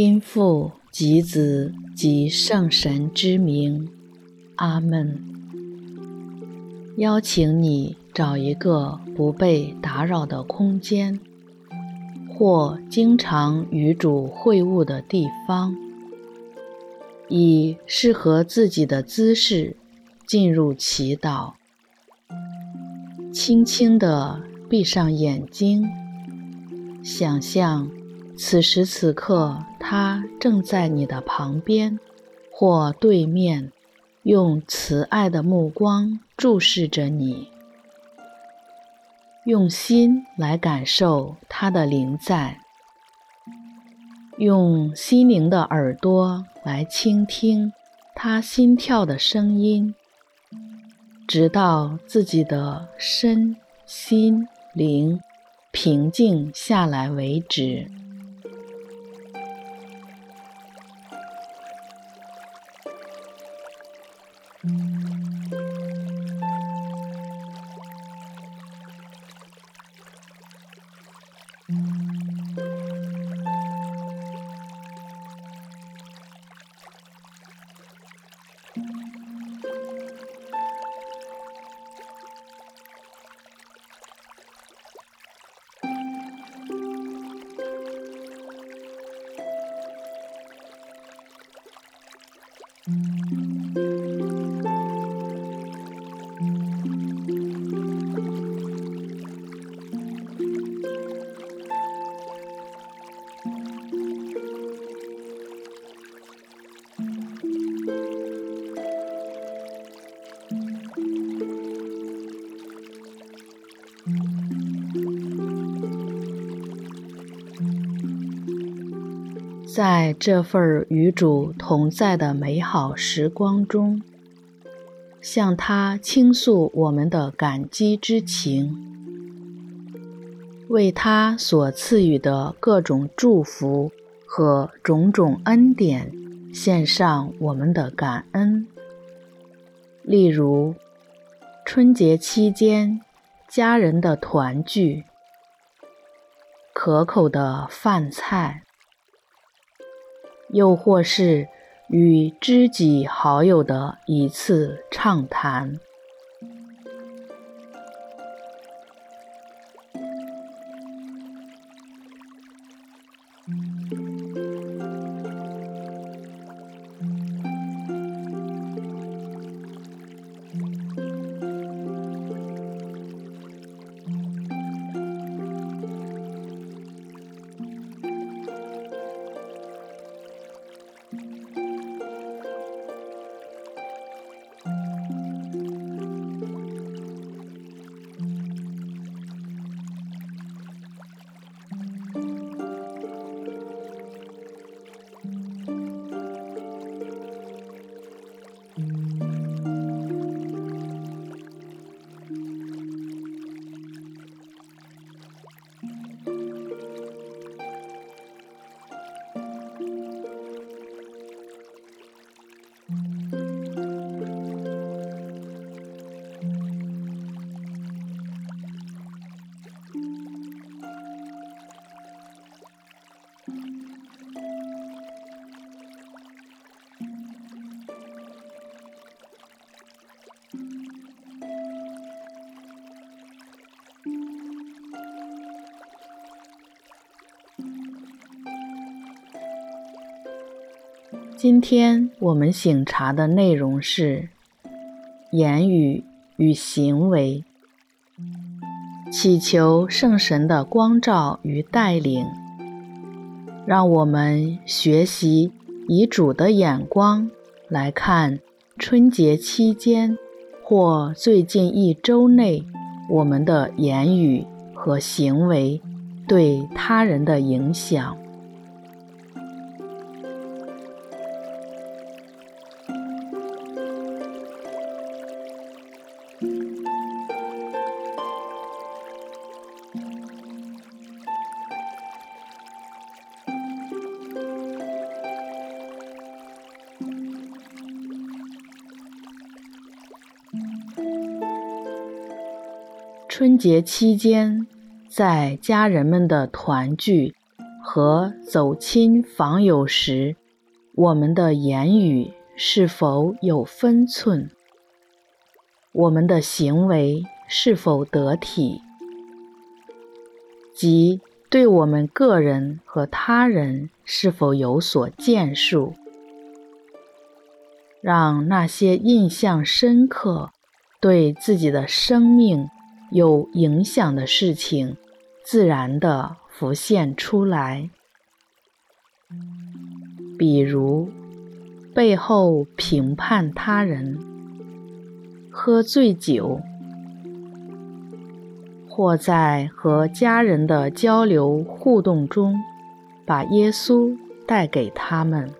因父及子及圣神之名，阿门。邀请你找一个不被打扰的空间，或经常与主会晤的地方，以适合自己的姿势进入祈祷。轻轻地闭上眼睛，想象此时此刻他正在你的旁边或对面，用慈爱的目光注视着你。用心来感受他的临在，用心灵的耳朵来倾听他心跳的声音。直到自己的身心灵平静下来为止。在这份与主同在的美好时光中，向他倾诉我们的感激之情，为他所赐予的各种祝福和种种恩典献上我们的感恩。例如，春节期间家人的团聚，可口的饭菜。又或是与知己好友的一次畅谈。今天我们醒茶的内容是言语与行为，祈求圣神的光照与带领，让我们学习以主的眼光来看春节期间或最近一周内我们的言语和行为对他人的影响。春节期间，在家人们的团聚和走亲访友时，我们的言语是否有分寸？我们的行为是否得体？即对我们个人和他人是否有所建树？让那些印象深刻、对自己的生命有影响的事情，自然地浮现出来。比如，背后评判他人，喝醉酒，或在和家人的交流互动中，把耶稣带给他们。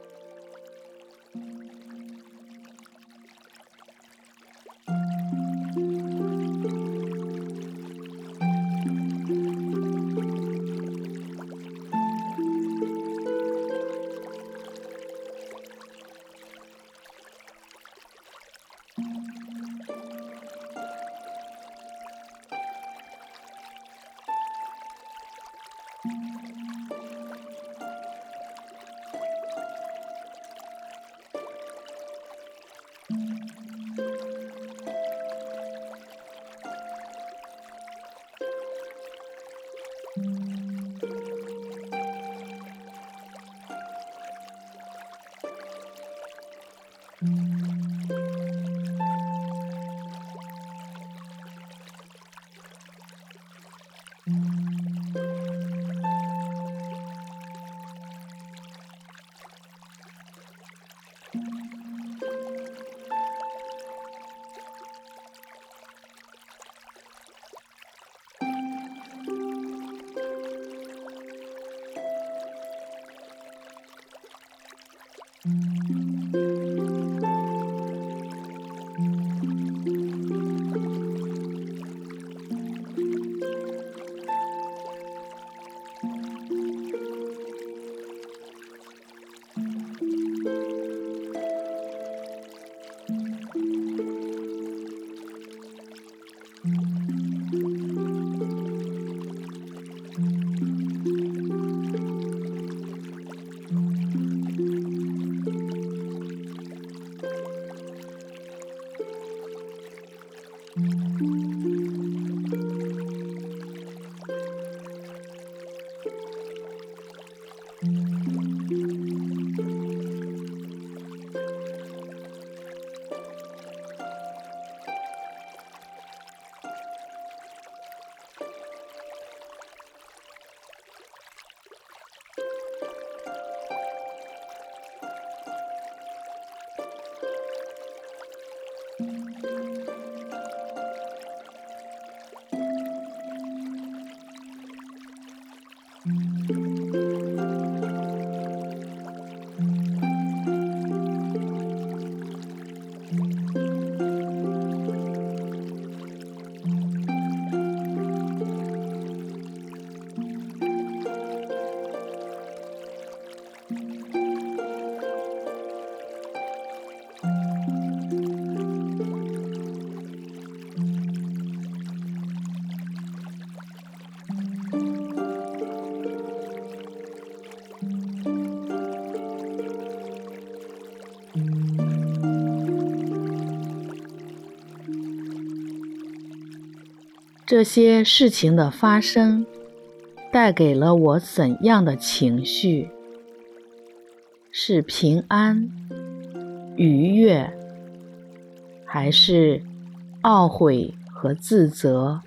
这些事情的发生，带给了我怎样的情绪？是平安、愉悦，还是懊悔和自责？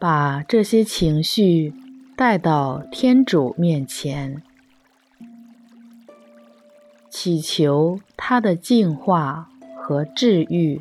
把这些情绪带到天主面前，祈求他的净化和治愈。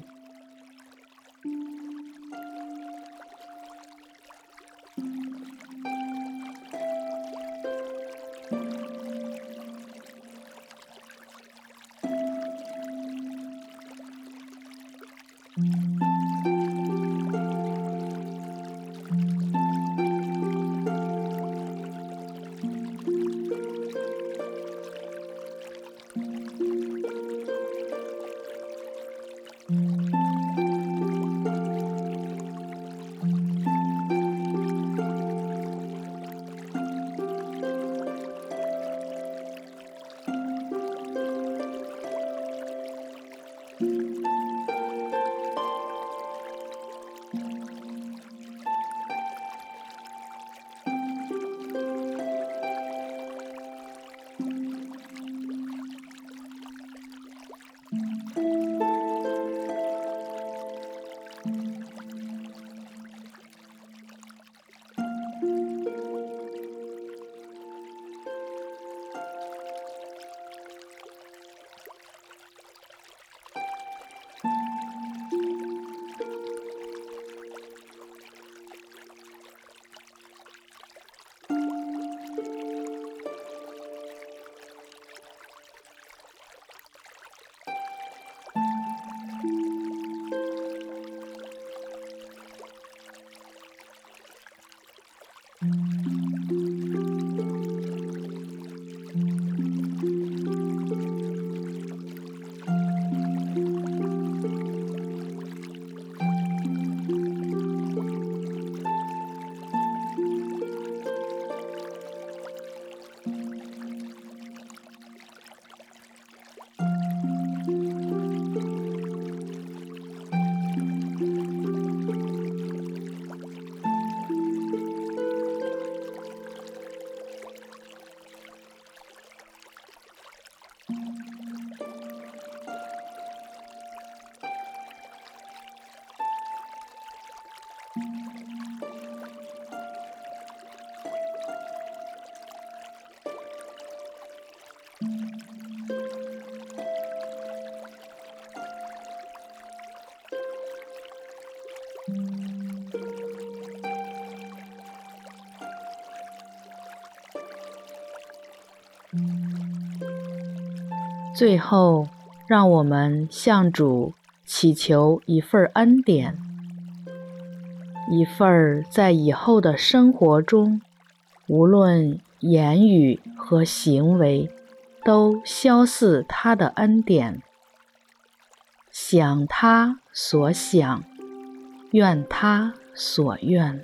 最后，让我们向主祈求一份恩典，一份在以后的生活中，无论言语和行为，都肖似他的恩典。想他所想，愿他所愿。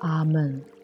阿门。